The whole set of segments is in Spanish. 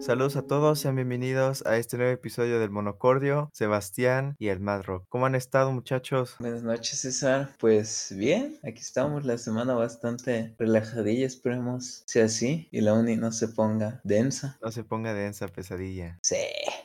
Saludos a todos, sean bienvenidos a este nuevo episodio del Monocordio, Sebastián y el Mad Rock. ¿Cómo han estado, muchachos? Buenas noches, César. Pues bien, aquí estamos la semana bastante relajadilla, esperemos sea así y la uni no se ponga densa. No se ponga densa, pesadilla. Sí.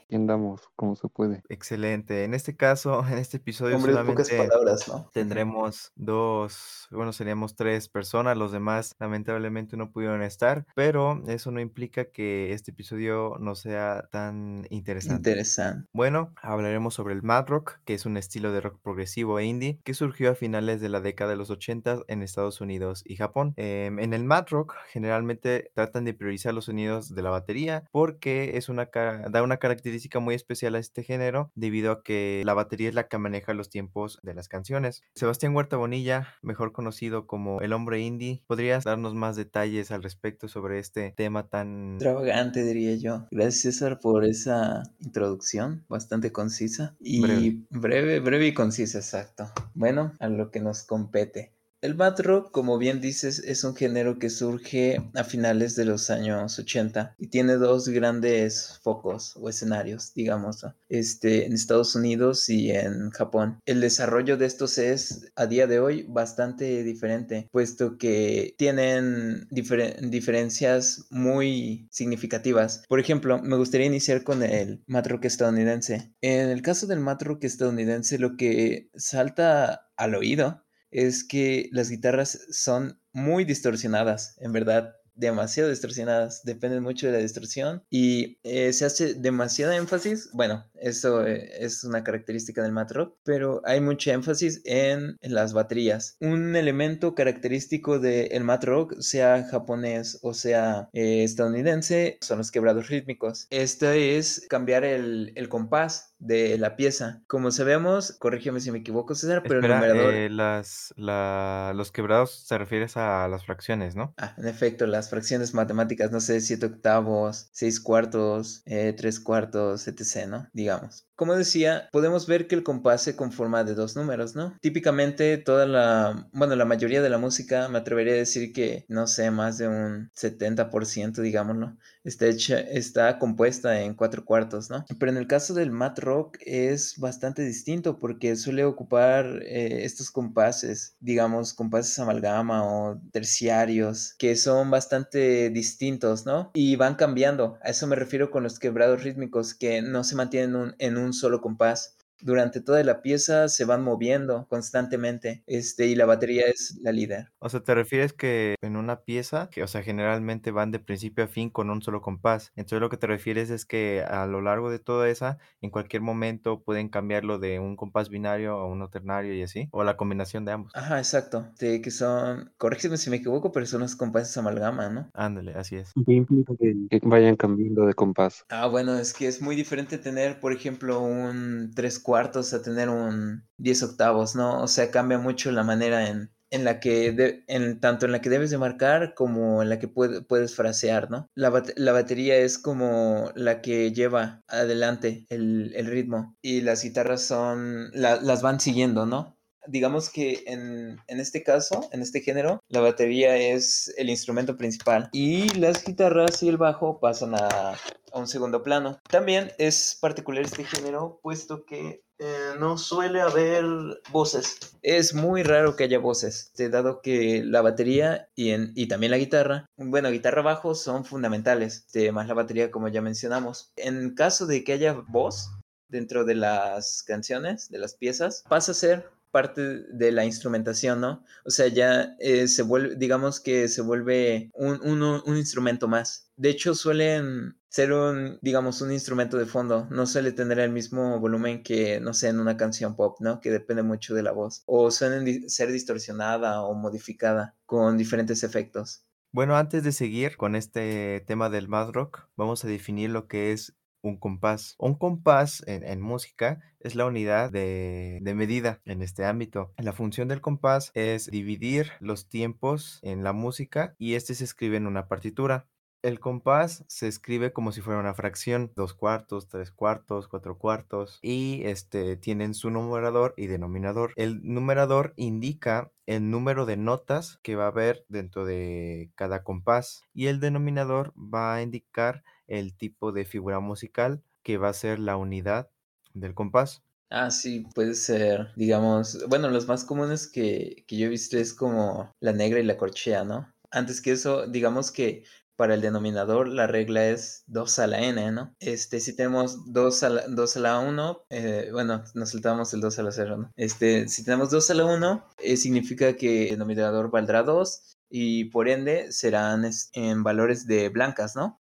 Y andamos como se puede. Excelente. En este caso, en este episodio Hombre, pocas solamente palabras, ¿no? tendremos dos, bueno, seríamos tres personas, los demás lamentablemente no pudieron estar, pero eso no implica que este episodio no sea tan interesante. Interesante. Bueno, hablaremos sobre el Mad Rock, que es un estilo de rock progresivo e indie que surgió a finales de la década de los 80 en Estados Unidos y Japón. Em, en el Mad Rock generalmente tratan de priorizar los sonidos de la batería porque es una da una característica muy especial a este género debido a que la batería es la que maneja los tiempos de las canciones. Sebastián Huerta Bonilla, mejor conocido como el hombre indie, ¿podrías darnos más detalles al respecto sobre este tema tan Extravagante, diría yo. Gracias, César, por esa introducción bastante concisa y Breve. breve, breve y concisa, exacto. Bueno, a lo que nos compete. El Mad Rock, como bien dices, es un género que surge a finales de los años 80 y tiene dos grandes focos o escenarios, digamos, este, en Estados Unidos y en Japón. El desarrollo de estos es a día de hoy bastante diferente, puesto que tienen difer- diferencias muy significativas. Por ejemplo, me gustaría iniciar con el Mad Rock estadounidense. En el caso del Mad Rock estadounidense, lo que salta al oído es que las guitarras son muy distorsionadas, en verdad, demasiado distorsionadas, dependen mucho de la distorsión y eh, se hace demasiado énfasis, bueno, eso eh, es una característica del mat rock, pero hay mucho énfasis en, en las baterías. Un elemento característico del mat rock, sea japonés o sea eh, estadounidense, son los quebrados rítmicos. Esto es cambiar el, el compás de la pieza. Como sabemos, corrígeme si me equivoco, César, pero Espera, el numerador... eh, las, la- los quebrados te refieres a las fracciones, ¿no? Ah, en efecto, las fracciones matemáticas, no sé, 7 octavos, 6 cuartos, eh, 3 cuartos, etc., ¿no? Digamos. Como decía, podemos ver que el compás se conforma de dos números, ¿no? Típicamente toda la, bueno, la mayoría de la música, me atrevería a decir que, no sé, más de un 70%, digámoslo, está hecha, está compuesta en cuatro cuartos, ¿no? Pero en el caso del mat rock es bastante distinto porque suele ocupar eh, estos compases, digamos, compases amalgama o terciarios, que son bastante distintos, ¿no? Y van cambiando. A eso me refiero con los quebrados rítmicos que no se mantienen un- en un solo compás. Durante toda la pieza se van moviendo constantemente, este, y la batería es la líder. O sea, te refieres que en una pieza, que, o sea, generalmente van de principio a fin con un solo compás. Entonces lo que te refieres es que a lo largo de toda esa, en cualquier momento pueden cambiarlo de un compás binario a uno ternario y así, o la combinación de ambos. Ajá, exacto. De que son, corrígeme si me equivoco, pero son los compases amalgama, ¿no? Ándale, así es. ¿Qué implica que, que vayan cambiando de compás? Ah, bueno, es que es muy diferente tener, por ejemplo, un tres cuartos a tener un 10 octavos, ¿no? O sea, cambia mucho la manera en, en la que, en, tanto en la que debes de marcar como en la que puede- puedes frasear, ¿no? La, la batería es como la que lleva adelante el, el ritmo y las guitarras son, la- las van siguiendo, ¿no? Digamos que en, en este caso, en este género, la batería es el instrumento principal y las guitarras y el bajo pasan a, a un segundo plano. También es particular este género, puesto que eh, no suele haber voces. Es muy raro que haya voces, dado que la batería y, y también la guitarra, bueno, guitarra bajo son fundamentales, este, más la batería como ya mencionamos. En caso de que haya voz dentro de las canciones, de las piezas, pasa a ser parte de la instrumentación, ¿no? O sea, ya eh, se vuelve, digamos que se vuelve un, un- instrumento más. De hecho, suelen ser un, digamos, un instrumento de fondo. No suele tener el mismo volumen que, no sé, en una canción pop, ¿no? Que depende mucho de la voz. O suelen ser distorsionada o modificada con diferentes efectos. Bueno, antes de seguir con este tema del Mad Rock, vamos a definir lo que es un compás. Un compás en, música es la unidad de, de medida en este ámbito. La función del compás es dividir los tiempos en la música y este se escribe en una partitura. El compás se escribe como si fuera una fracción, dos cuartos, tres cuartos, cuatro cuartos, y este tienen su numerador y denominador. El numerador indica el número de notas que va a haber dentro de cada compás y el denominador va a indicar el tipo de figura musical que va a ser la unidad del compás. Ah, sí, puede ser, digamos, bueno, los más comunes que, que yo he visto es como la negra y la corchea, ¿no? Antes que eso, digamos que para el denominador la regla es 2 a la n, ¿no? Este, si tenemos 2 a la, 2 a la 1, eh, bueno, nos saltamos el 2 a la 0, ¿no? Este, si tenemos 2 a la 1, eh, significa que el denominador valdrá 2 y por ende serán en valores de blancas, ¿no?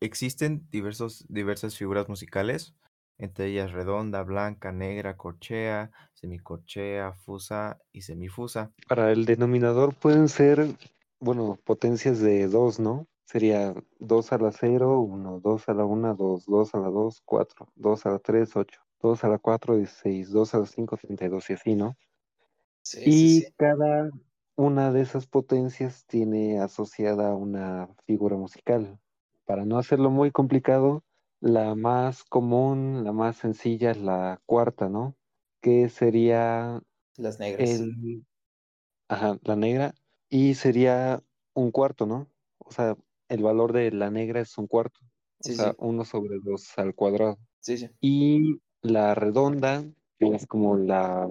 Existen diversos, diversas figuras musicales, entre ellas redonda, blanca, negra, corchea, semicorchea, fusa y semifusa. Para el denominador pueden ser, bueno, potencias de 2, ¿no? Sería 2 a la 0, 1, 2 a la 1, 2, 2 a la 2, 4, 2 a la 3, 8, 2 a la 4, 16, 2 a la 5, 32 y así, ¿no? Sí, y sí, sí. cada una de esas potencias tiene asociada una figura musical. Para no hacerlo muy complicado, la más común, la más sencilla es la cuarta, ¿no? Que sería Las negras. el, ajá, la negra y sería un cuarto, ¿no? O sea, el valor de la negra es un cuarto, Sí, o sea, sí. uno sobre dos al cuadrado. Sí, sí. Y la redonda, que es como la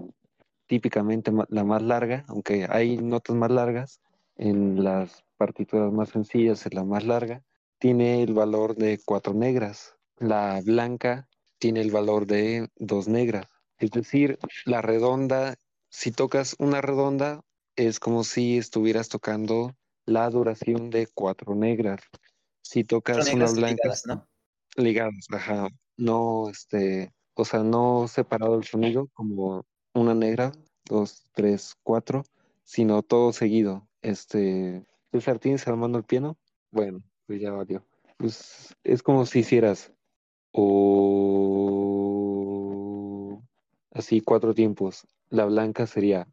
típicamente la más larga, aunque hay notas más largas, en las partituras más sencillas es la más larga, tiene el valor de cuatro negras. La blanca tiene el valor de dos negras. Es decir, la redonda, si tocas una redonda, es como si estuvieras tocando la duración de cuatro negras. Si tocas una negras blanca, ligadas, ¿no? ligadas, ajá, no, este, o sea, no separado el sonido como una negra, dos, tres, cuatro, sino todo seguido. Este, César, ¿tienes a la mano el piano? Bueno, pues ya valió. Pues es como si hicieras o así cuatro tiempos. La blanca sería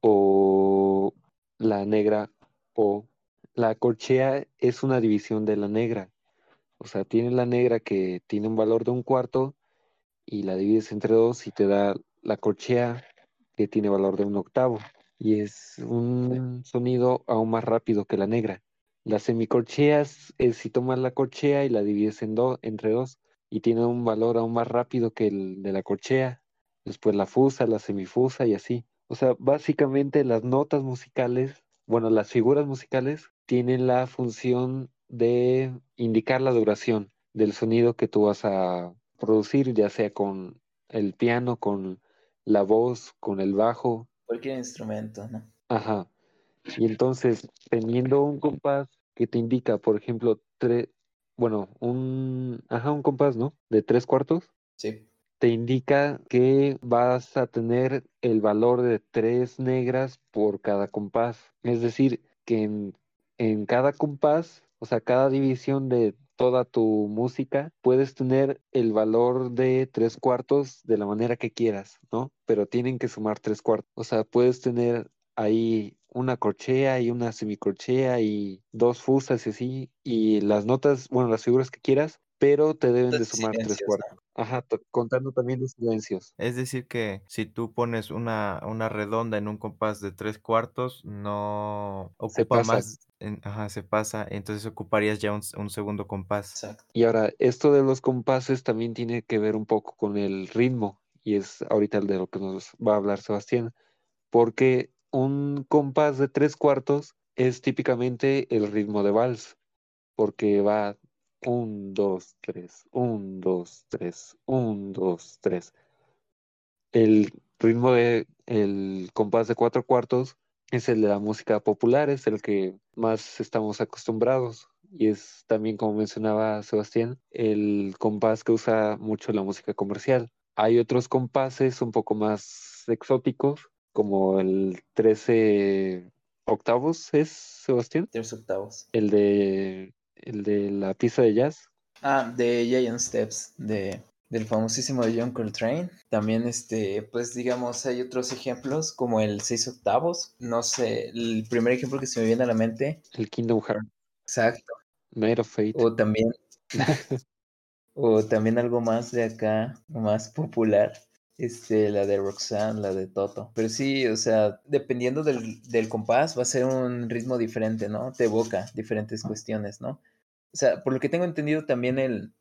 o la negra o la corchea es una división de la negra. O sea, tiene la negra que tiene un valor de un cuarto y la divides entre dos y te da la corchea que tiene valor de un octavo. Y es un sonido aún más rápido que la negra. Las semicorcheas es si tomas la corchea y la divides en entre dos y tiene un valor aún más rápido que el de la corchea. Después la fusa, la semifusa y así. O sea, básicamente las notas musicales, bueno, las figuras musicales tienen la función de indicar la duración del sonido que tú vas a producir, ya sea con el piano, con la voz, con el bajo. Cualquier instrumento, ¿no? Ajá. Y entonces, teniendo un compás que te indica, por ejemplo, tres, bueno, un, ajá, un compás, ¿no? De tres cuartos, Sí. Te indica que vas a tener el valor de tres negras por cada compás. Es decir, que en, cada compás, o sea, cada división de toda tu música, puedes tener el valor de tres cuartos de la manera que quieras, ¿no? Pero tienen que sumar tres cuartos. O sea, puedes tener ahí una corchea y una semicorchea y dos fusas y así, y las notas, bueno, las figuras que quieras, pero te deben de sumar tres cuartos. Ajá, to- contando también los silencios. Es decir que si tú pones una, una redonda en un compás de tres cuartos, no Se ocupa pasa. más, en- ajá, se pasa, entonces ocuparías ya un segundo compás. Exacto. Y ahora, esto de los compases también tiene que ver un poco con el ritmo, y es ahorita el de lo que nos va a hablar Sebastián, porque un compás de tres cuartos es típicamente el ritmo de vals, porque va un, dos, tres, un, dos, tres, un, dos, tres. El ritmo de el compás de cuatro cuartos es el de la música popular, es el que más estamos acostumbrados y es también, como mencionaba Sebastián, el compás que usa mucho la música comercial. Hay otros compases un poco más exóticos, como el 13 octavos, ¿es Sebastián? Tres octavos. El de, el de la pista de jazz. Ah, de Giant Steps, de, del famosísimo John Coltrane. También, este, pues digamos, hay otros ejemplos como el seis octavos. No sé, el primer ejemplo que se me viene a la mente. El Kingdom Hearts. Exacto. Night of Fate. O también, o también algo más de acá, más popular. Este, la de Roxanne, la de Toto. Pero sí, o sea, dependiendo del, del compás, va a ser un ritmo diferente, ¿no? Te evoca diferentes cuestiones, ¿no? O sea, por lo que tengo entendido, también el,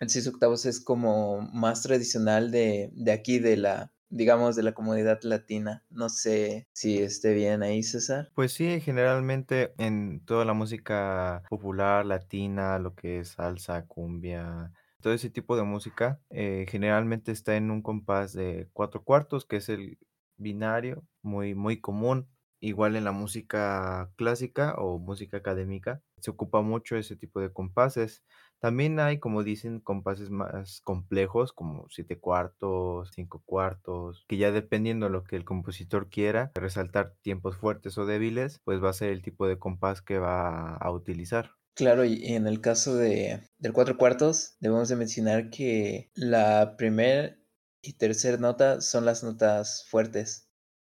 el 6 octavos es como más tradicional de, de aquí, de la, digamos, de la comunidad latina. No sé si esté bien ahí, César. Pues sí, generalmente en toda la música popular latina, lo que es salsa, cumbia, todo ese tipo de música, eh, generalmente está en un compás de cuatro cuartos, que es el binario, muy, muy común. Igual en la música clásica o música académica, se ocupa mucho ese tipo de compases. También hay, como dicen, compases más complejos, como siete cuartos, cinco cuartos, que ya dependiendo de lo que el compositor quiera, resaltar tiempos fuertes o débiles, pues va a ser el tipo de compás que va a utilizar. Claro, y en el caso de, del cuatro cuartos, debemos de mencionar que la primera y tercera nota son las notas fuertes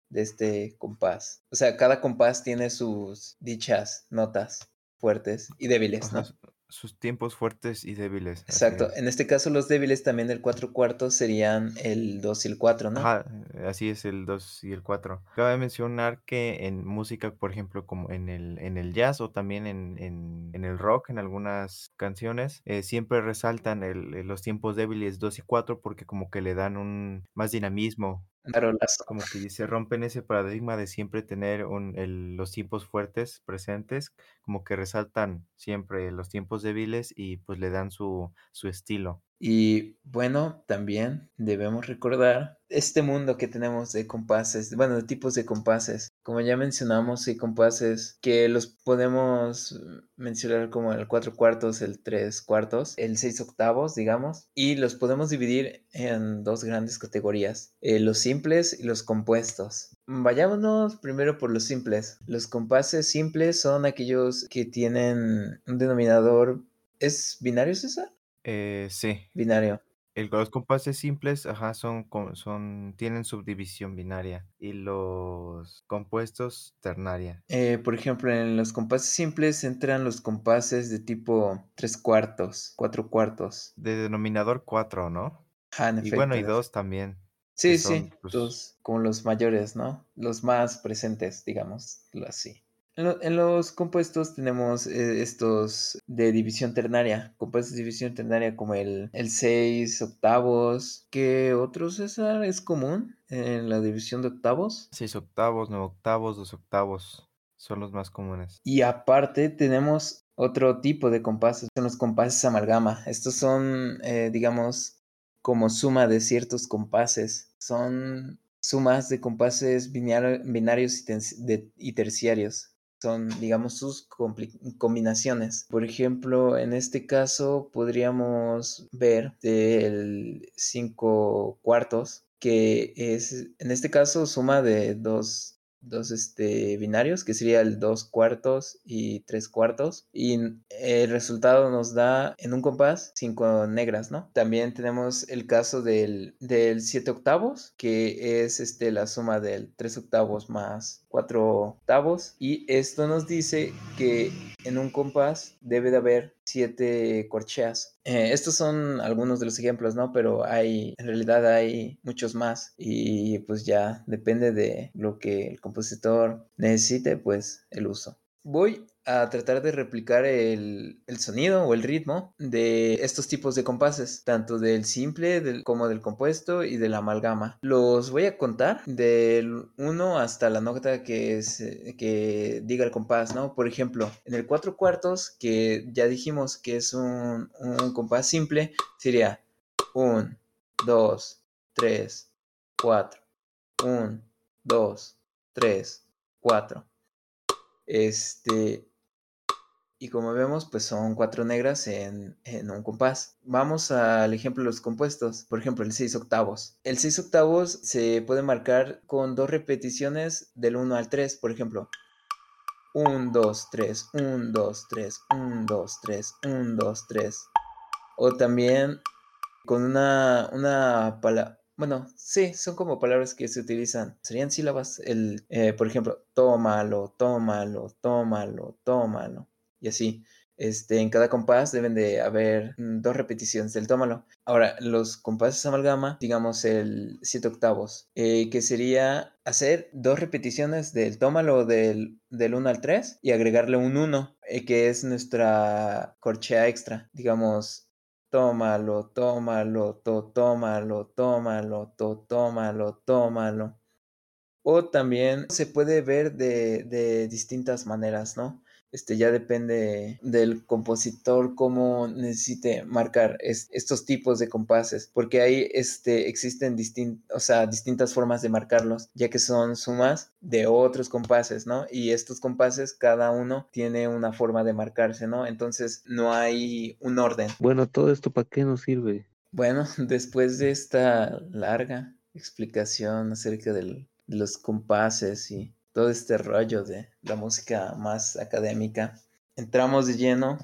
de este compás. O sea, cada compás tiene sus dichas notas fuertes y débiles, ¿no? Sus tiempos fuertes y débiles. Exacto. En este caso, los débiles también del cuatro cuartos serían el 2 y el 4, ¿no? Ajá, eh, así es el 2 y el 4. Cabe mencionar que en música, por ejemplo, como en el, en el jazz o también en, en, en el rock, en algunas canciones, eh, siempre resaltan el- los tiempos débiles 2 y 4 porque como que le dan un más dinamismo, Como que se rompen ese paradigma de siempre tener un, el- los tiempos fuertes presentes, como que resaltan siempre los tiempos débiles y pues le dan su, su estilo. Y bueno, también debemos recordar este mundo que tenemos de compases, bueno, de tipos de compases. Como ya mencionamos, hay compases que los podemos mencionar como el 4 cuartos, el 3 cuartos, el 6 octavos, digamos, y los podemos dividir en dos grandes categorías, eh, los simples y los compuestos. Vayámonos primero por los simples. Los compases simples son aquellos que tienen un denominador... ¿Es binario, César? Eh, sí. Binario. El, los compases simples, ajá, son, son, tienen subdivisión binaria y los compuestos ternaria. Eh, por ejemplo, en los compases simples entran los compases de tipo 3 cuartos, 4 cuartos. De denominador 4, ¿no? Ah, en Y bueno, y dos también, Sí, sí, pues, los, como los mayores, ¿no? Los más presentes, digamos, así. En, lo- en los compuestos tenemos eh, estos de división ternaria, compuestos de división ternaria como el, el 6 octavos. ¿Qué otro, César, es común en la división de octavos? seis octavos, nueve octavos, dos octavos, son los más comunes. Y aparte tenemos otro tipo de compases, son los compases amalgama. Estos son, eh, digamos, como suma de ciertos compases. Son sumas de compases binario- binarios y terciarios. Son, digamos, sus combinaciones. Por ejemplo, en este caso podríamos ver del 5 cuartos, que es, en este caso, suma de dos, dos este, binarios, que sería el 2 cuartos y 3 cuartos. Y el resultado nos da en un compás 5 negras, ¿no? También tenemos el caso del, del 7 octavos, que es este, la suma del 3 octavos más 4 octavos. Y esto nos dice que en un compás debe de haber 7 corcheas. Eh, estos son algunos de los ejemplos, ¿no? Pero hay, en realidad hay muchos más. Y pues ya depende de lo que el compositor necesite, pues el uso. Voy a tratar de replicar el, el sonido o el ritmo de estos tipos de compases, tanto del simple del, como del compuesto y de la amalgama. Los voy a contar del 1 hasta la nota que, es, eh, que diga el compás, ¿no? Por ejemplo, en el 4 cuartos, que ya dijimos que es un, un compás simple, sería 1, 2, 3, 4, 1, 2, 3, 4. Este, y como vemos, pues son cuatro negras en, en, un compás. Vamos al ejemplo de los compuestos. Por ejemplo, el 6 octavos. El 6 octavos se puede marcar con dos repeticiones del 1 al 3. Por ejemplo, 1, 2, 3, 1, 2, 3, 1, 2, 3, 1, 2, 3. O también con una, una palabra. Bueno, sí, son como palabras que se utilizan. Serían sílabas. El, eh, por ejemplo, tómalo, tómalo, tómalo, tómalo y así. Este, en cada compás deben de haber mm, dos repeticiones del tómalo. Ahora, los compases amalgama, digamos el 7 octavos, eh, que sería hacer dos repeticiones del tómalo del, del 1 al 3 y agregarle un 1, eh, que es nuestra corchea extra. Digamos, tómalo, tómalo, to, tómalo, tómalo, to, tómalo, tómalo. O también se puede ver de, de distintas maneras, ¿no? Este, ya depende del compositor cómo necesite marcar estos tipos de compases, porque ahí este, existen o sea, distintas formas de marcarlos, ya que son sumas de otros compases, ¿no? Y estos compases, cada uno tiene una forma de marcarse, ¿no? Entonces no hay un orden. Bueno, todo esto para qué nos sirve? Bueno, después de esta larga explicación acerca de los compases y todo este rollo de la música más académica, entramos de lleno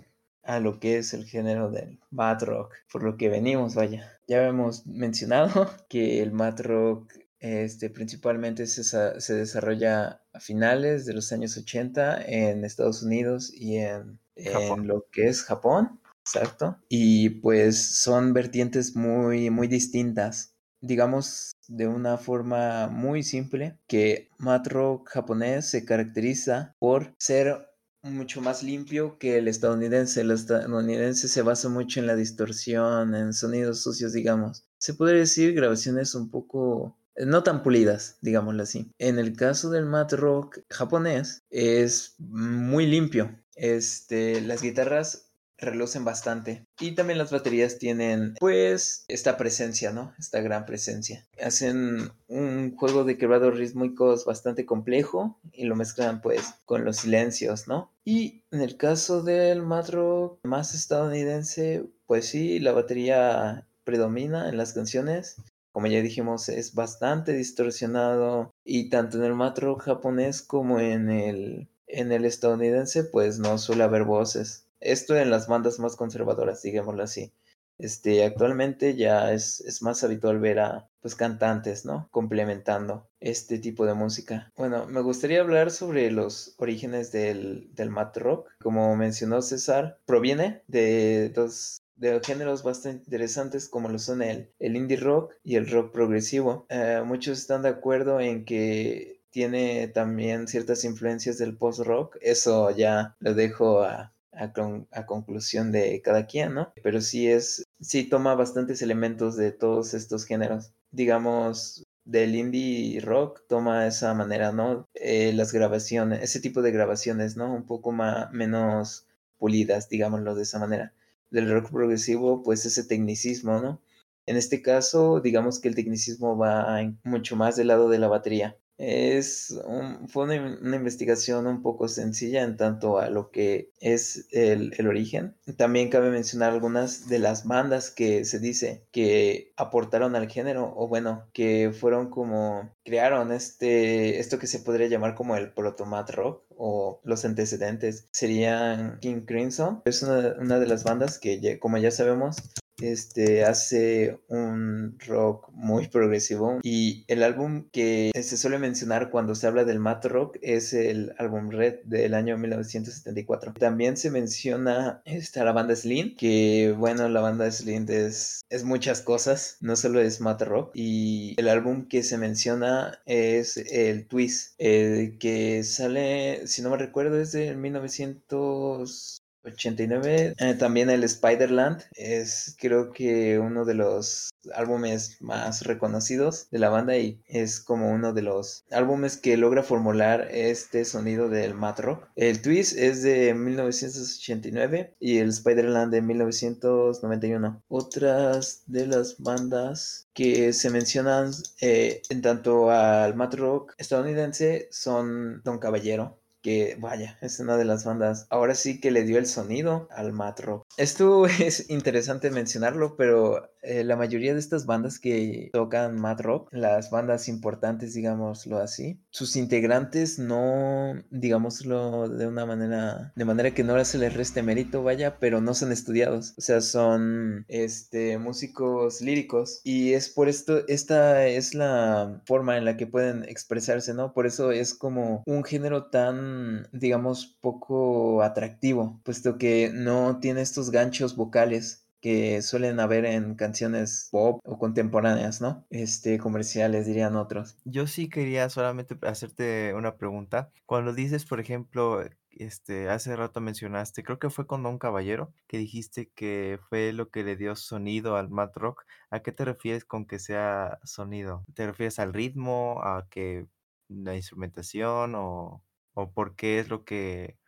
a lo que es el género del mat rock, por lo que venimos, vaya. Ya hemos mencionado que el mat rock este, principalmente se, se, desarrolla a finales de los años 80 en Estados Unidos y en, en, lo que es Japón, exacto. Y pues son vertientes muy, muy distintas digamos de una forma muy simple, que mat rock japonés se caracteriza por ser mucho más limpio que el estadounidense. El estadounidense se basa mucho en la distorsión, en sonidos sucios, digamos. Se podría decir grabaciones un poco eh, no tan pulidas, digámoslo así. En el caso del mat rock japonés es muy limpio. Este, las guitarras relucen bastante. Y también las baterías tienen, pues, esta presencia, ¿no? Esta gran presencia. Hacen un juego de quebrados rítmicos bastante complejo y lo mezclan, pues, con los silencios, ¿no? Y en el caso del mad rock más estadounidense, pues sí, la batería predomina en las canciones. Como ya dijimos, es bastante distorsionado y tanto en el mad rock japonés como en el, en el estadounidense, pues no suele haber voces esto en las bandas más conservadoras, digámoslo así. Este, actualmente ya es, más habitual ver a pues cantantes, ¿no? Complementando este tipo de música. Bueno, me gustaría hablar sobre los orígenes del, del mat rock. Como mencionó César, proviene de dos de géneros bastante interesantes como lo son el, el indie rock y el rock progresivo. Eh, muchos están de acuerdo en que tiene también ciertas influencias del post rock. Eso ya lo dejo a, a, conclusión de cada quien, ¿no? Pero sí es, sí toma bastantes elementos de todos estos géneros. Digamos, del indie rock toma esa manera, ¿no? Eh, las grabaciones, ese tipo de grabaciones, ¿no? Un poco más, menos pulidas, digámoslo de esa manera. Del rock progresivo, pues ese tecnicismo, ¿no? En este caso, digamos que el tecnicismo va mucho más del lado de la batería. Es fue una, investigación un poco sencilla en tanto a lo que es el, el, origen. También cabe mencionar algunas de las bandas que se dice que aportaron al género o bueno, que fueron como crearon este, esto que se podría llamar como el protomat rock o los antecedentes. Serían King Crimson. Es una, una de las bandas que como ya sabemos este hace un rock muy progresivo y el álbum que se suele mencionar cuando se habla del mat rock es el álbum Red del año 1974. También se menciona esta, la banda Slim, que bueno, la banda Slim es, es muchas cosas, no solo es mat rock y el álbum que se menciona es el Twist, el que sale, si no me recuerdo, es de 1900 89. Eh, también el Spiderland es creo que uno de los álbumes más reconocidos de la banda y es como uno de los álbumes que logra formular este sonido del mat rock. El Twist es de 1989 y el Spiderland de 1991. Otras de las bandas que se mencionan eh, en tanto al mat rock estadounidense son Don Caballero que vaya, es una de las bandas ahora sí que le dio el sonido al mat rock. Esto es interesante mencionarlo, pero eh, la mayoría de estas bandas que tocan mat rock, las bandas importantes, digámoslo así, sus integrantes no, digámoslo de una manera, de manera que no se les reste mérito, vaya, pero no son estudiados, o sea, son este músicos líricos y es por esto, esta es la forma en la que pueden expresarse, ¿no? Por eso es como un género tan digamos, poco atractivo, puesto que no tiene estos ganchos vocales que suelen haber en canciones pop o contemporáneas, ¿no? Este, comerciales, dirían otros. Yo sí quería solamente hacerte una pregunta. Cuando dices, por ejemplo, este, hace rato mencionaste, creo que fue con Don Caballero, que dijiste que fue lo que le dio sonido al Mad Rock. ¿A qué te refieres con que sea sonido? ¿Te refieres al ritmo, a que la instrumentación o, o por qué es lo que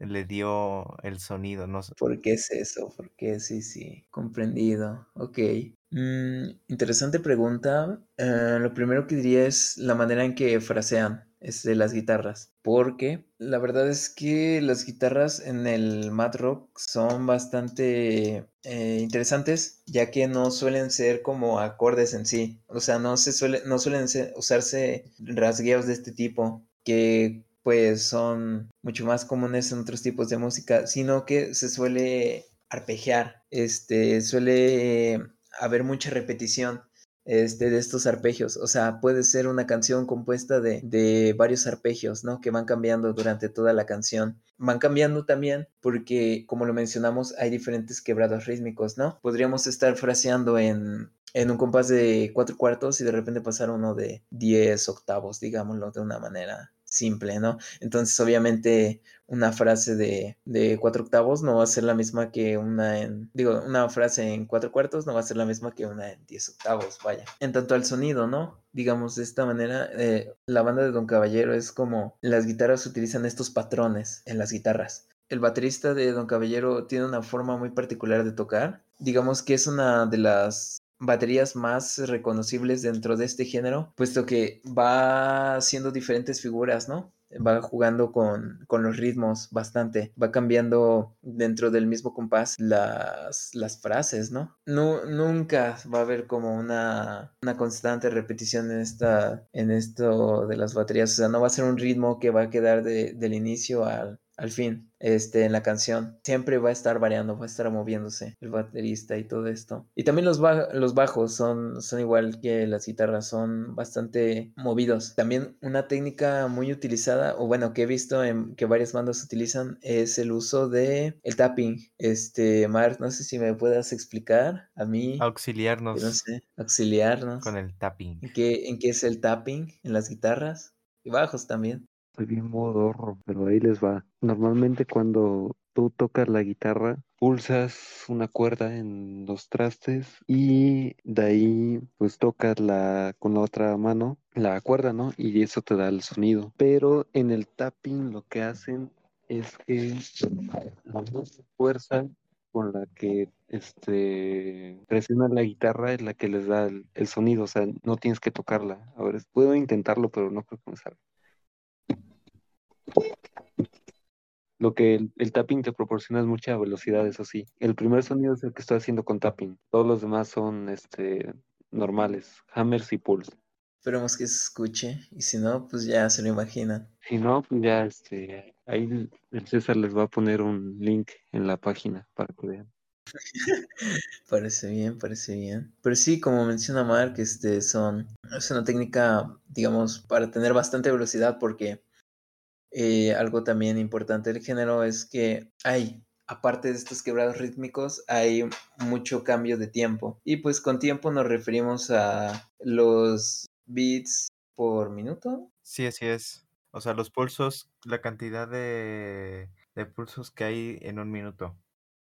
le dio el sonido, no sé. ¿Por qué es eso? ¿Por qué? Sí, sí, comprendido. Ok. Mm, interesante pregunta. Eh, lo primero que diría es la manera en que frasean este, las guitarras. Porque la verdad es que las guitarras en el Mad Rock son bastante eh, interesantes, ya que no suelen ser como acordes en sí. O sea, no, se no suelen usarse rasgueos de este tipo que pues son mucho más comunes en otros tipos de música, sino que se suele arpegiar, este, suele haber mucha repetición este, de estos arpegios. O sea, puede ser una canción compuesta de, de, varios arpegios, ¿no? Que van cambiando durante toda la canción. Van cambiando también porque, como lo mencionamos, hay diferentes quebrados rítmicos, ¿no? Podríamos estar fraseando en, en un compás de cuatro cuartos y de repente pasar uno de diez octavos, digámoslo de una manera simple, ¿no? Entonces, obviamente, una frase de, de, cuatro octavos no va a ser la misma que una en, digo, una frase en cuatro cuartos no va a ser la misma que una en diez octavos, vaya. En tanto al sonido, ¿no? Digamos de esta manera, eh, la banda de Don Caballero es como las guitarras utilizan estos patrones en las guitarras. El baterista de Don Caballero tiene una forma muy particular de tocar. Digamos que es una de las baterías más reconocibles dentro de este género, puesto que va haciendo diferentes figuras, ¿no? va jugando con, con, los ritmos bastante, va cambiando dentro del mismo compás las, las frases, ¿no? ¿no? Nunca va a haber como una, una constante repetición en, esta, en esto de las baterías, o sea, no va a ser un ritmo que va a quedar de, del inicio al, al fin, este, en la canción. Siempre va a estar variando, va a estar moviéndose el baterista y todo esto. Y también los, los bajos son, son igual que las guitarras, son bastante movidos. También una técnica muy utilizada, o bueno, que he visto en, que varias bandas utilizan, es el uso de el tapping. Este, Mark, no sé si me puedas explicar a mí. Auxiliarnos. No sé, auxiliarnos. Con el tapping. ¿En qué, ¿En qué es el tapping? En las guitarras y bajos también. Soy bien modorro, pero ahí les va. Normalmente cuando tú tocas la guitarra, pulsas una cuerda en los trastes y de ahí pues tocas la con la otra mano la cuerda, ¿no? Y eso te da el sonido. Pero en el tapping lo que hacen es que la fuerza con la que este presionan la guitarra es la que les da el, sonido, o sea, no tienes que tocarla. A ver, puedo intentarlo, pero no creo que me salga. Lo que el, tapping te proporciona es mucha velocidad, eso sí. El primer sonido es el que estoy haciendo con tapping. Todos los demás son este, normales, hammers y pulls. Esperemos que se escuche y si no, pues ya se lo imaginan. Si no, pues ya este, ahí el César les va a poner un link en la página para que vean. parece bien, parece bien. Pero sí, como menciona Mark, este son, es una técnica, digamos, para tener bastante velocidad porque eh, algo también importante del género es que hay, aparte de estos quebrados rítmicos, hay mucho cambio de tiempo. Y pues con tiempo nos referimos a los beats por minuto. Sí, así es. O sea, los pulsos, la cantidad de, de pulsos que hay en un minuto.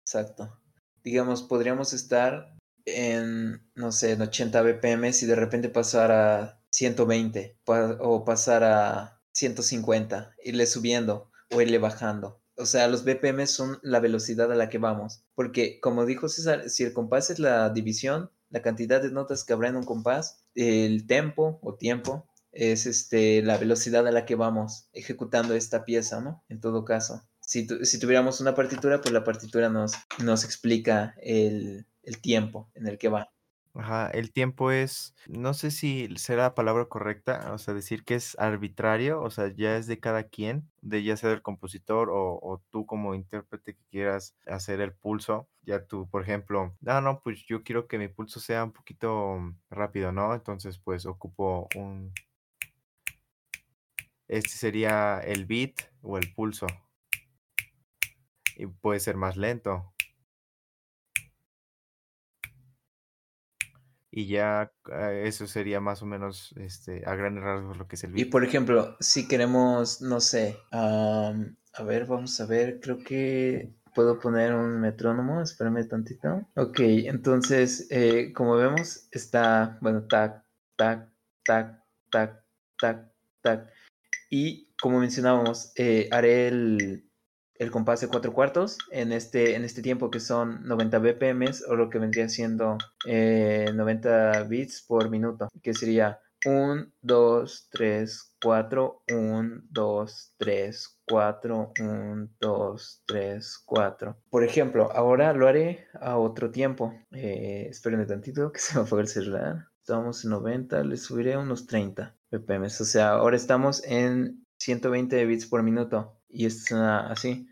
Exacto. Digamos, podríamos estar en, no sé, en 80 BPM si de repente pasar a 120 o pasar a 150, irle subiendo o irle bajando. O sea, los BPM son la velocidad a la que vamos. Porque, como dijo César, si el compás es la división, la cantidad de notas que habrá en un compás, el tempo o tiempo es este, la velocidad a la que vamos ejecutando esta pieza, ¿no? En todo caso. Si, tuviéramos una partitura, pues la partitura nos, nos explica el, el tiempo en el que va. Ajá, el tiempo es, no sé si será la palabra correcta, o sea, decir que es arbitrario, o sea, ya es de cada quien, de ya sea el compositor o, tú como intérprete que quieras hacer el pulso, ya tú, por ejemplo, no, no, pues yo quiero que mi pulso sea un poquito rápido, ¿no? Entonces, pues ocupo un, este sería el beat o el pulso. Y puede ser más lento. Y ya eh, eso sería más o menos este, a grandes rasgos lo que es el Y por ejemplo, si queremos, no sé, a ver, vamos a ver, creo que puedo poner un metrónomo, espérame tantito. Ok, entonces, eh, como vemos, está, bueno, tac, tac, tac, tac, tac, tac. Y como mencionábamos, eh, haré el, el compás de cuatro cuartos en este, en este tiempo que son 90 BPM o lo que vendría siendo 90 eh, bits por minuto, que sería 1, 2, 3, 4, 1, 2, 3, 4, 1, 2, 3, 4. Por ejemplo, ahora lo haré a otro tiempo. Eh, esperen tantito que se me apague el celular. Estamos en 90, le subiré unos 30 BPM. O sea, ahora estamos en 120 bits por minuto. Y es así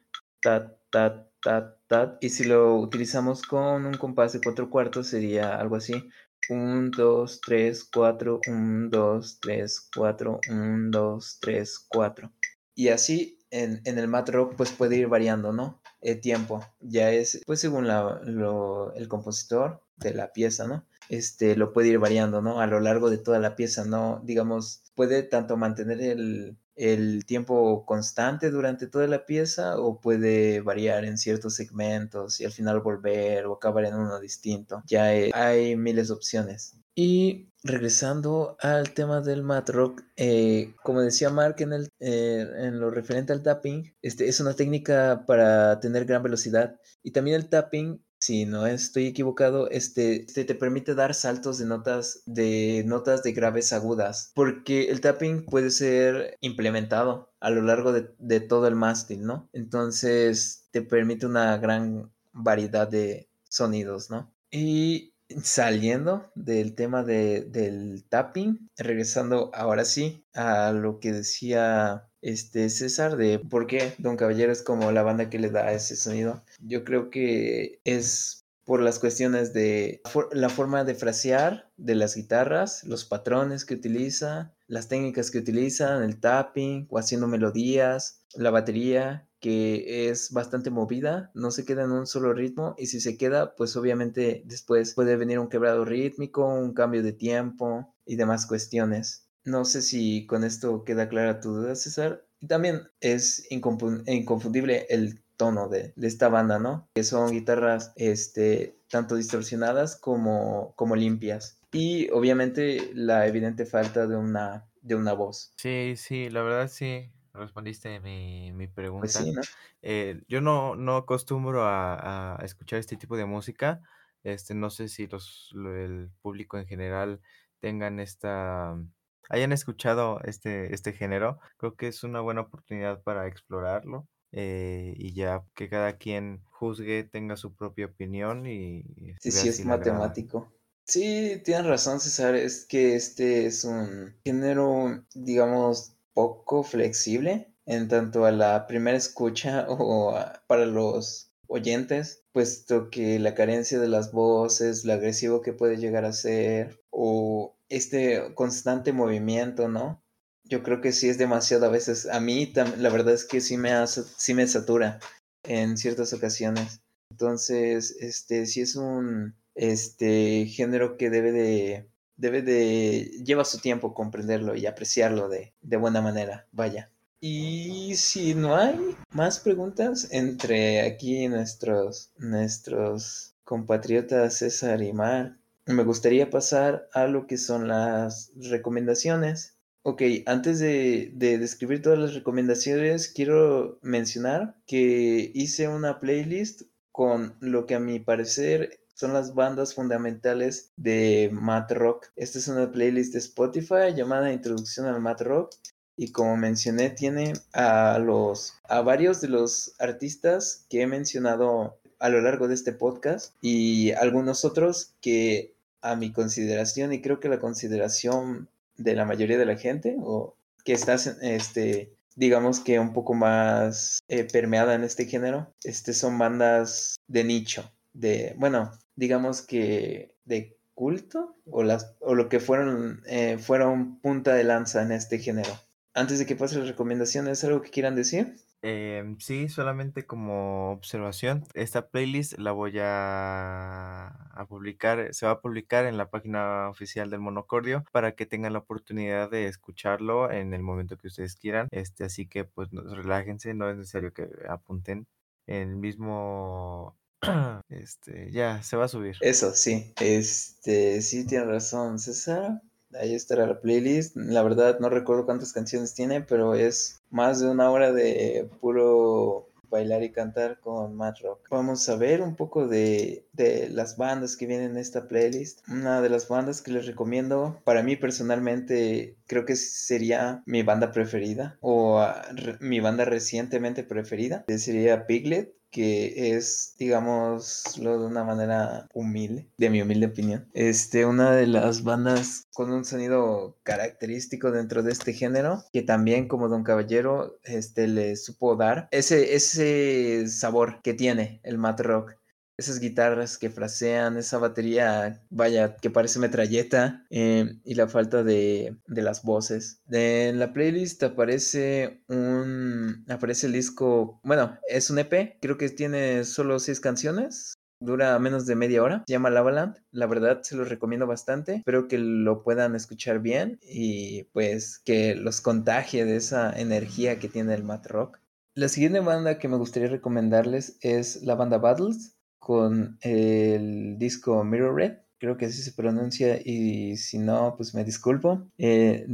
Y si lo utilizamos con un compás de cuatro cuartos sería algo así. 1, 2, 3, 4, 1, 2, 3, 4, 1, 2, 3, 4. Y así en, en el mat rock pues puede ir variando, ¿no? El tiempo. Ya es pues según la, lo, el compositor de la pieza, ¿no? Este lo puede ir variando, ¿no? A lo largo de toda la pieza, ¿no? Digamos, puede tanto mantener el, el tiempo constante durante toda la pieza o puede variar en ciertos segmentos y al final volver o acabar en uno distinto. Ya hay miles de opciones. Y regresando al tema del mat rock, eh, como decía Mark en, el, eh, en lo referente al tapping, este, es una técnica para tener gran velocidad y también el tapping si no estoy equivocado, este, te permite dar saltos de notas de notas de graves agudas, porque el tapping puede ser implementado a lo largo de, todo el mástil, ¿no? Entonces te permite una gran variedad de sonidos, ¿no? Y saliendo del tema de, del tapping, regresando ahora sí a lo que decía este César de por qué Don Caballero es como la banda que le da ese sonido. Yo creo que es por las cuestiones de la forma de frasear de las guitarras, los patrones que utiliza, las técnicas que utilizan, el tapping o haciendo melodías, la batería que es bastante movida, no se queda en un solo ritmo y si se queda, pues obviamente después puede venir un quebrado rítmico, un cambio de tiempo y demás cuestiones. No sé si con esto queda clara tu duda, César. Y también es inconfundible el tono de, esta banda, ¿no? Que son guitarras este, tanto distorsionadas como, como limpias. Y obviamente la evidente falta de una, de una voz. Sí, sí, la verdad sí respondiste mi, mi Pues pregunta. sí, ¿no? Eh, yo no, no acostumbro a, a escuchar este tipo de música. Este, no sé si los, lo- el público en general tengan esta, hayan escuchado este, este género. Creo que es una buena oportunidad para explorarlo. eh, y ya que cada quien juzgue, tenga su propia opinión y, y Sí, sí, si es matemático. Sí, tienes razón, César. Es que este es un género, digamos, poco flexible en tanto a la primera escucha o a- para los oyentes, puesto que la carencia de las voces, lo agresivo que puede llegar a ser, o este constante movimiento, ¿no? Yo creo que sí es demasiado a veces. A mí, la verdad es que sí me, sí me satura en ciertas ocasiones. Entonces, este, sí es un este género que debe de, debe de, lleva su tiempo comprenderlo y apreciarlo de, de buena manera, vaya. Y si no hay más preguntas entre aquí nuestros, nuestros compatriotas César y Mar, me gustaría pasar a lo que son las recomendaciones. Ok, antes de, de describir todas las recomendaciones, quiero mencionar que hice una playlist con lo que a mi parecer son las bandas fundamentales de Mat Rock. Esta es una playlist de Spotify llamada Introducción al Mat Rock y como mencioné tiene a los a varios de los artistas que he mencionado a lo largo de este podcast y algunos otros que a mi consideración y creo que la consideración de la mayoría de la gente o que estás este digamos que un poco más eh, permeada en este género este son bandas de nicho de bueno digamos que de culto o las o lo que fueron eh, fueron punta de lanza en este género antes de que pase las recomendaciones, ¿algo que quieran decir? Em, sí, solamente como observación, esta playlist la voy a, a publicar, se va a publicar en la página oficial del Monocordio para que tengan la oportunidad de escucharlo en el momento que ustedes quieran. Este, así que pues no- relájense, no es necesario que apunten el mismo, este, ya se va a subir. Eso, sí. Este, sí, tiene razón, César. Ahí estará la playlist. La verdad, no recuerdo cuántas canciones tiene, pero es más de una hora de puro bailar y cantar con Matt Rock. Vamos a ver un poco de, de las bandas que vienen en esta playlist. Una de las bandas que les recomiendo, para mí personalmente, creo que sería mi banda preferida o ah, mi banda recientemente preferida, sería Piglet que es, digámoslo de una manera humilde, de mi humilde opinión. Este, una de las bandas con un sonido característico dentro de este género, que también como Don Caballero, este, le supo dar ese, ese sabor que tiene el mat rock. Esas guitarras que frasean, esa batería, vaya, que parece metralleta, eh, y la falta de, de las voces. De- en la playlist aparece un, aparece el disco, bueno, es un EP, creo que tiene solo seis canciones, dura menos de media hora, se llama Lavaland, la verdad se los recomiendo bastante, espero que lo puedan escuchar bien y pues que los contagie de esa energía que tiene el mat rock. La siguiente banda que me gustaría recomendarles es la banda Battles con el disco Mirror Red. Creo que así se pronuncia y si no, pues me disculpo. Eh,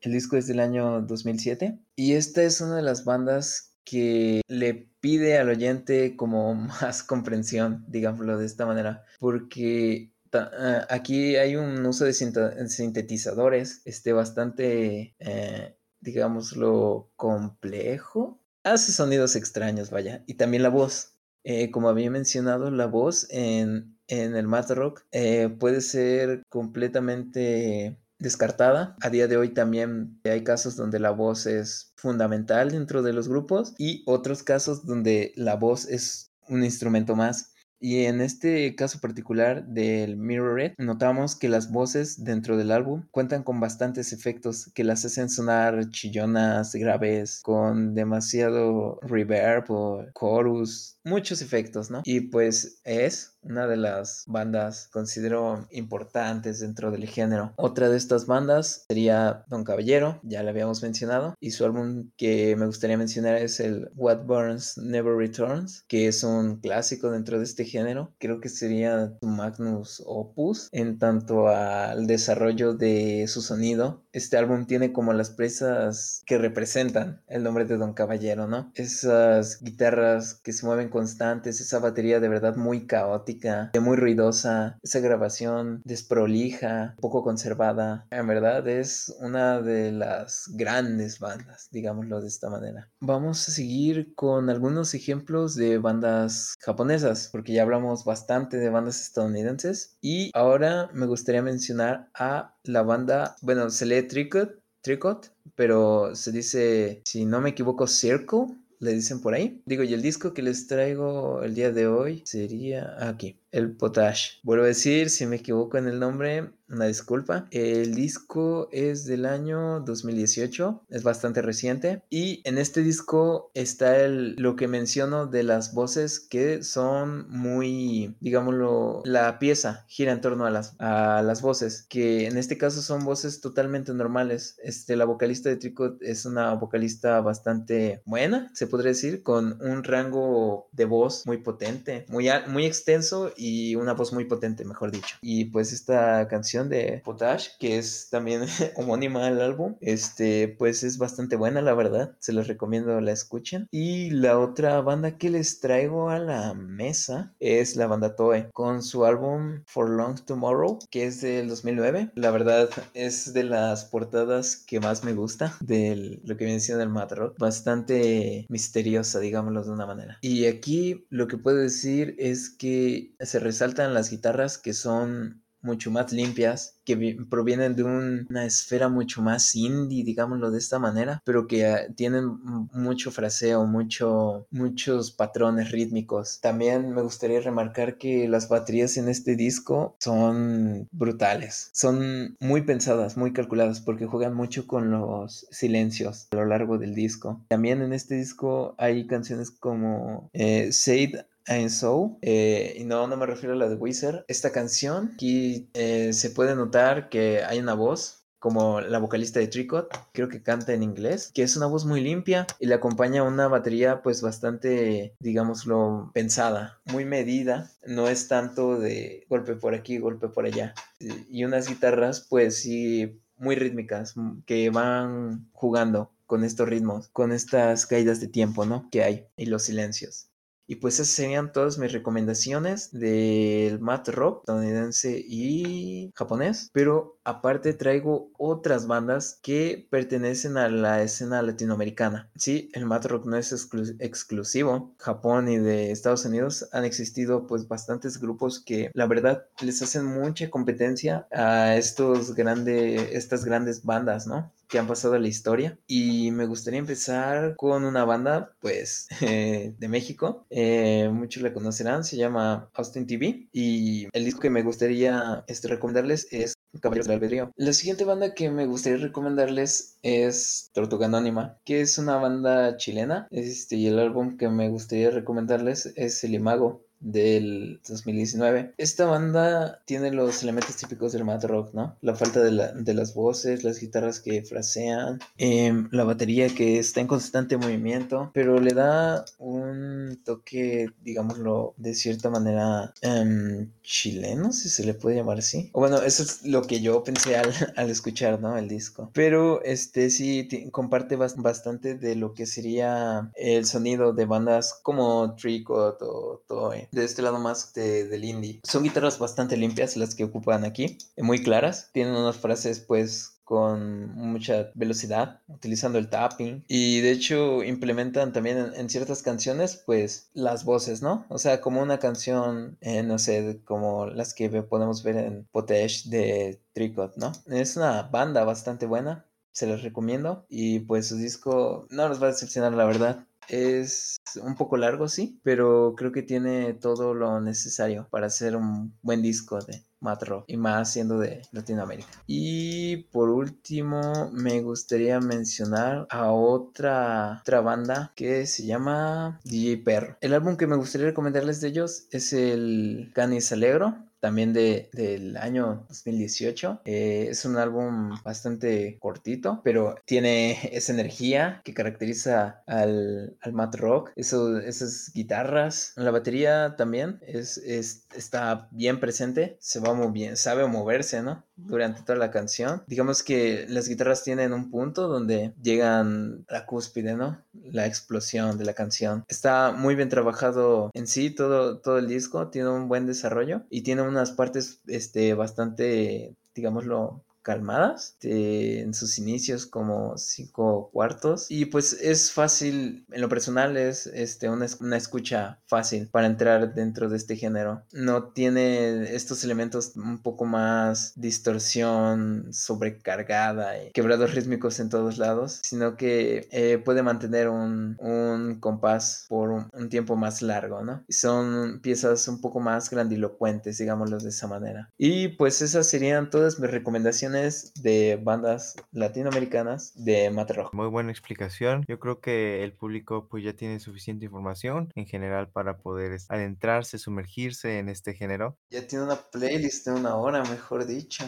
el disco es del año 2007 y esta es una de las bandas que le pide al oyente como más comprensión, digámoslo de esta manera, porque ah, aquí hay un uso de sintetizadores este, bastante, eh, digámoslo, complejo. Hace sonidos extraños, vaya, y también la voz. Eh, como había mencionado, la voz en, en el mat rock eh, puede ser completamente descartada. A día de hoy también hay casos donde la voz es fundamental dentro de los grupos y otros casos donde la voz es un instrumento más. Y en este caso particular del Mirror Red, notamos que las voces dentro del álbum cuentan con bastantes efectos que las hacen sonar chillonas, graves, con demasiado reverb o chorus, muchos efectos, ¿no? Y pues es una de las bandas considero importantes dentro del género. Otra de estas bandas sería Don Caballero, ya la habíamos mencionado, y su álbum que me gustaría mencionar es el What Burns Never Returns, que es un clásico dentro de este género. Creo que sería su magnus opus en tanto al desarrollo de su sonido. Este álbum tiene como las presas que representan el nombre de Don Caballero, ¿no? Esas guitarras que se mueven constantes, esa batería de verdad muy caótica, muy ruidosa, esa grabación desprolija, poco conservada. En verdad es una de las grandes bandas, digámoslo de esta manera. Vamos a seguir con algunos ejemplos de bandas japonesas, porque ya hablamos bastante de bandas estadounidenses. Y ahora me gustaría mencionar a la banda, bueno, se lee Tricot, Tricot, pero se dice, si no me equivoco, Circle le dicen por ahí. Digo, y el disco que les traigo el día de hoy sería aquí, el Potash. Vuelvo a decir, si me equivoco en el nombre, una disculpa. El disco es del año 2018, es bastante reciente. Y en este disco está el, lo que menciono de las voces que son muy, digámoslo, la pieza gira en torno a las, a las voces, que en este caso son voces totalmente normales. Este, la vocalista de Tricot es una vocalista bastante buena, se podría decir, con un rango de voz muy potente, muy, muy extenso y una voz muy potente, mejor dicho. Y pues esta canción de Potash, que es también homónima al álbum, este, pues es bastante buena, la verdad. Se los recomiendo la escuchen. Y la otra banda que les traigo a la mesa es la banda Toe, con su álbum For Long Tomorrow, que es del 2009. La verdad es de las portadas que más me gusta de lo que viene siendo el Mad Rock. Bastante misteriosa, digámoslo de una manera. Y aquí lo que puedo decir es que se resaltan las guitarras que son mucho más limpias, que provienen de una esfera mucho más indie, digámoslo de esta manera, pero que ah, tienen mucho fraseo, mucho, muchos patrones rítmicos. También me gustaría remarcar que las baterías en este disco son brutales, son muy pensadas, muy calculadas, porque juegan mucho con los silencios a lo largo del disco. También en este disco hay canciones como eh, Said and So, eh, y no, no me refiero a la de Wizard. Esta canción, aquí eh, se puede notar que hay una voz como la vocalista de Tricot, creo que canta en inglés, que es una voz muy limpia y le acompaña una batería pues bastante, digámoslo, pensada, muy medida, no es tanto de golpe por aquí, golpe por allá. Y unas guitarras pues sí, muy rítmicas, que van jugando con estos ritmos, con estas caídas de tiempo, ¿no? Que hay y los silencios. Y pues esas serían todas mis recomendaciones del mat rock estadounidense y japonés. Pero aparte traigo otras bandas que pertenecen a la escena latinoamericana. Sí, el mat rock no es exclusivo. Japón y de Estados Unidos han existido pues bastantes grupos que la verdad les hacen mucha competencia a estos grandes, estas grandes bandas, ¿no? Que han pasado a la historia. Y me gustaría empezar con una banda, pues, de México. Eh, muchos la conocerán, se llama Austin TV. Y el disco que me gustaría este, recomendarles es Caballeros del Albedrío. La siguiente banda que me gustaría recomendarles es Tortuga Anónima, que es una banda chilena. Este, y el álbum que me gustaría recomendarles es El Imago del 2019. Esta banda tiene los elementos típicos del mat rock, ¿no? La falta de, las voces, las guitarras que frasean, em, la batería que está en constante movimiento, pero le da un toque, digámoslo, de cierta manera em, chileno, si se le puede llamar así. O bueno, eso es lo que yo pensé al, escuchar, ¿no? El disco. Pero este sí comparte bastante de lo que sería el sonido de bandas como Tricot o Toy de este lado más de, del indie. Son guitarras bastante limpias las que ocupan aquí, muy claras. Tienen unas frases pues con mucha velocidad, utilizando el tapping. Y de hecho implementan también en, ciertas canciones, pues, las voces, ¿no? O sea, como una canción, eh, no sé, como las que podemos ver en Potesh de Tricot, ¿no? Es una banda bastante buena, se les recomiendo. Y pues su disco no nos va a decepcionar, la verdad. Es un poco largo, sí, pero creo que tiene todo lo necesario para hacer un buen disco de mat y más siendo de Latinoamérica. Y por último, me gustaría mencionar a otra, otra banda que se llama DJ Perro. El álbum que me gustaría recomendarles de ellos es el Canis Alegro también de, del año 2018. Eh, es un álbum bastante cortito, pero tiene esa energía que caracteriza al, al mat rock, eso, esas guitarras. La batería también es, es, está bien presente, se va muy bien, sabe moverse, ¿no? Durante toda la canción. Digamos que las guitarras tienen un punto donde llegan a la cúspide, ¿no? La explosión de la canción. Está muy bien trabajado en sí todo, todo el disco, tiene un buen desarrollo y tiene unas partes este, bastante, digámoslo, calmadas en sus inicios como cinco cuartos. Y pues es fácil en lo personal es este una, una, escucha fácil para entrar dentro de este género. No tiene estos elementos un poco más distorsión sobrecargada y quebrados rítmicos en todos lados sino que eh, puede mantener un, un compás por un, un, tiempo más largo no son piezas un poco más grandilocuentes digámoslo de esa manera. Y pues esas serían todas mis recomendaciones de bandas latinoamericanas de Mate Muy buena explicación. Yo creo que el público pues ya tiene suficiente información en general para poder adentrarse, sumergirse en este género. Ya tiene una playlist de una hora, mejor dicho.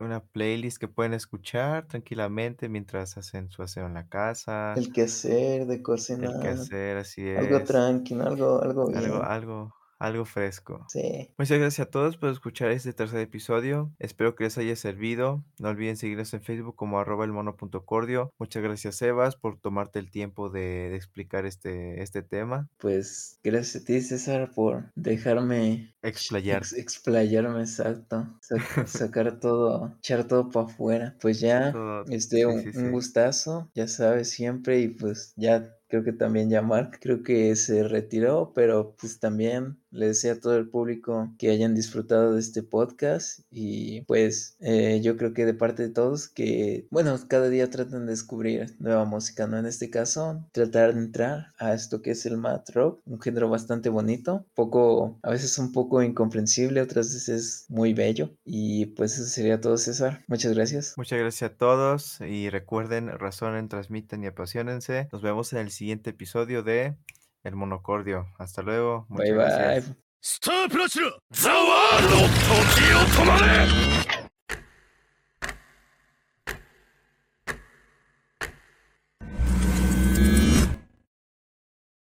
Una playlist que pueden escuchar tranquilamente mientras hacen su aseo en la casa. El quehacer de cocinar. El quehacer, así es. Algo tranquilo, algo, algo bien. Algo, algo, algo fresco. Sí. Muchas gracias a todos por escuchar este tercer episodio. Espero que les haya servido. No olviden seguirnos en Facebook como arroba el mono.cordio. Muchas gracias, Evas, por tomarte el tiempo de, explicar este, este tema. Pues gracias a ti, César, por dejarme explayar. explayarme, exacto. sacar todo, echar todo para afuera. Pues ya, este, un gustazo, ya sabes, siempre. Y pues ya creo que también ya Mark creo que se retiró, pero pues también le deseo a todo el público que hayan disfrutado de este podcast y pues eh, yo creo que de parte de todos que, bueno, cada día tratan de descubrir nueva música, ¿no? En este caso, tratar de entrar a esto que es el mat rock, un género bastante bonito, poco, a veces un poco incomprensible, otras veces muy bello y pues eso sería todo César. Muchas gracias. Muchas gracias a todos y recuerden, razonen, transmiten y apasionense. Nos vemos en el siguiente episodio de El Monocordio. Hasta luego. Muchas bye gracias. bye.